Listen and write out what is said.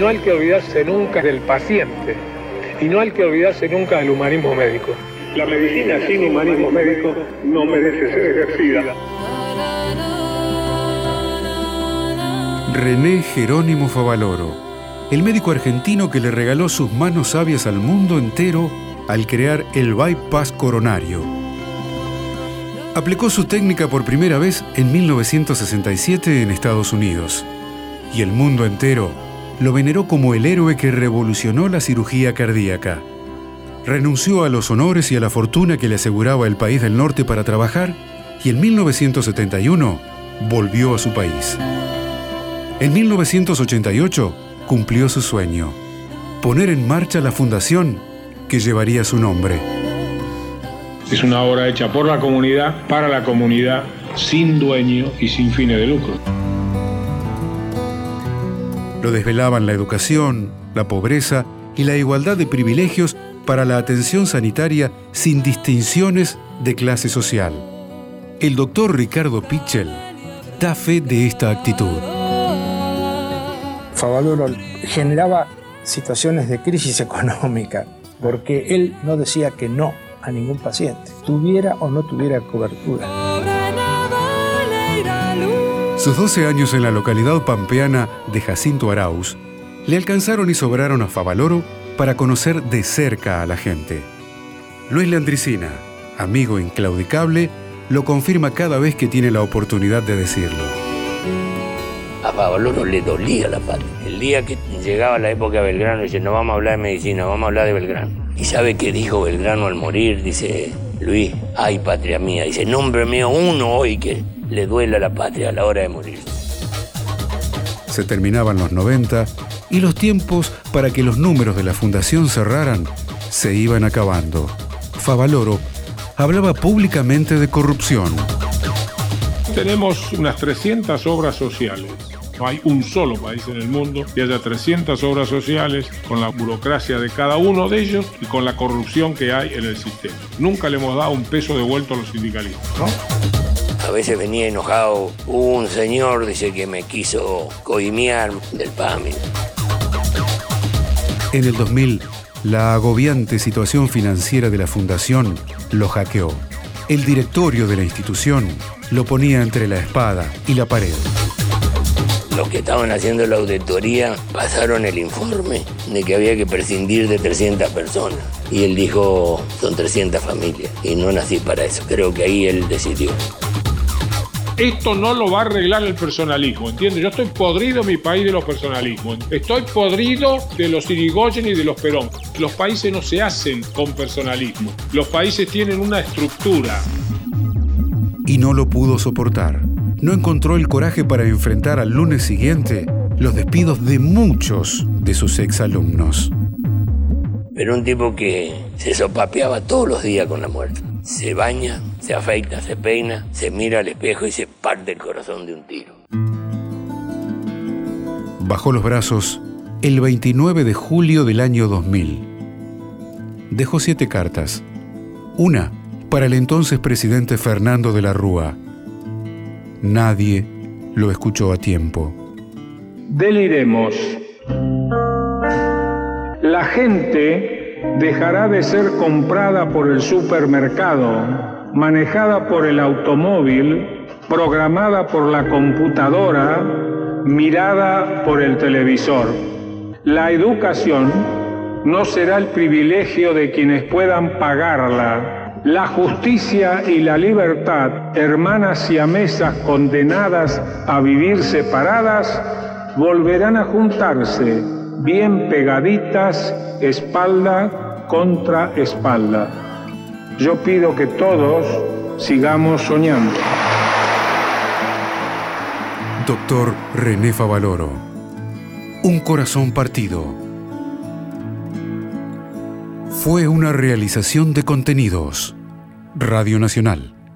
No hay que olvidarse nunca del paciente y no hay que olvidarse nunca del humanismo médico. La medicina sin humanismo médico no merece ser ejercida. René Jerónimo Favaloro, el médico argentino que le regaló sus manos sabias al mundo entero al crear el bypass coronario. Aplicó su técnica por primera vez en 1967 en Estados Unidos y el mundo entero lo veneró como el héroe que revolucionó la cirugía cardíaca. Renunció a los honores y a la fortuna que le aseguraba el país del norte para trabajar y en 1971 volvió a su país. En 1988 cumplió su sueño, poner en marcha la fundación que llevaría su nombre. Es una obra hecha por la comunidad, para la comunidad, sin dueño y sin fines de lucro. Lo desvelaban la educación, la pobreza y la igualdad de privilegios para la atención sanitaria sin distinciones de clase social. El doctor Ricardo Pichel da fe de esta actitud. Favaloro generaba situaciones de crisis económica porque él no decía que no a ningún paciente, tuviera o no tuviera cobertura. Sus 12 años en la localidad pampeana de Jacinto Arauz le alcanzaron y sobraron a Favaloro para conocer de cerca a la gente. Luis Landricina, amigo inclaudicable, lo confirma cada vez que tiene la oportunidad de decirlo. A Favaloro le dolía la patria. El día que llegaba la época de Belgrano, dice, no vamos a hablar de medicina, vamos a hablar de Belgrano. ¿Y sabe qué dijo Belgrano al morir? Dice, Luis, ay patria mía, dice, nombre mío uno hoy que le duela la patria a la hora de morir. Se terminaban los 90 y los tiempos para que los números de la fundación cerraran se iban acabando. Favaloro hablaba públicamente de corrupción. Tenemos unas 300 obras sociales. No hay un solo país en el mundo que haya 300 obras sociales con la burocracia de cada uno de ellos y con la corrupción que hay en el sistema. Nunca le hemos dado un peso de vuelto a los sindicalistas, ¿no? A veces venía enojado un señor, dice que me quiso coimiar del PAMI. En el 2000, la agobiante situación financiera de la fundación lo hackeó. El directorio de la institución lo ponía entre la espada y la pared. Los que estaban haciendo la auditoría pasaron el informe de que había que prescindir de 300 personas. Y él dijo, son 300 familias. Y no nací para eso. Creo que ahí él decidió. Esto no lo va a arreglar el personalismo, ¿entiendes? Yo estoy podrido en mi país de los personalismos. Estoy podrido de los Irigoyen y de los Perón. Los países no se hacen con personalismo. Los países tienen una estructura. Y no lo pudo soportar. No encontró el coraje para enfrentar al lunes siguiente los despidos de muchos de sus exalumnos. Pero un tipo que se sopapeaba todos los días con la muerte. Se baña, se afeita, se peina, se mira al espejo y se parte el corazón de un tiro. Bajó los brazos el 29 de julio del año 2000. Dejó siete cartas. Una para el entonces presidente Fernando de la Rúa. Nadie lo escuchó a tiempo. Deliremos. La gente dejará de ser comprada por el supermercado, manejada por el automóvil, programada por la computadora, mirada por el televisor. La educación no será el privilegio de quienes puedan pagarla. La justicia y la libertad, hermanas y amesas condenadas a vivir separadas, volverán a juntarse bien pegaditas, espalda contra espalda. Yo pido que todos sigamos soñando. Doctor René Favaloro. Un corazón partido. Fue una realización de contenidos. Radio Nacional.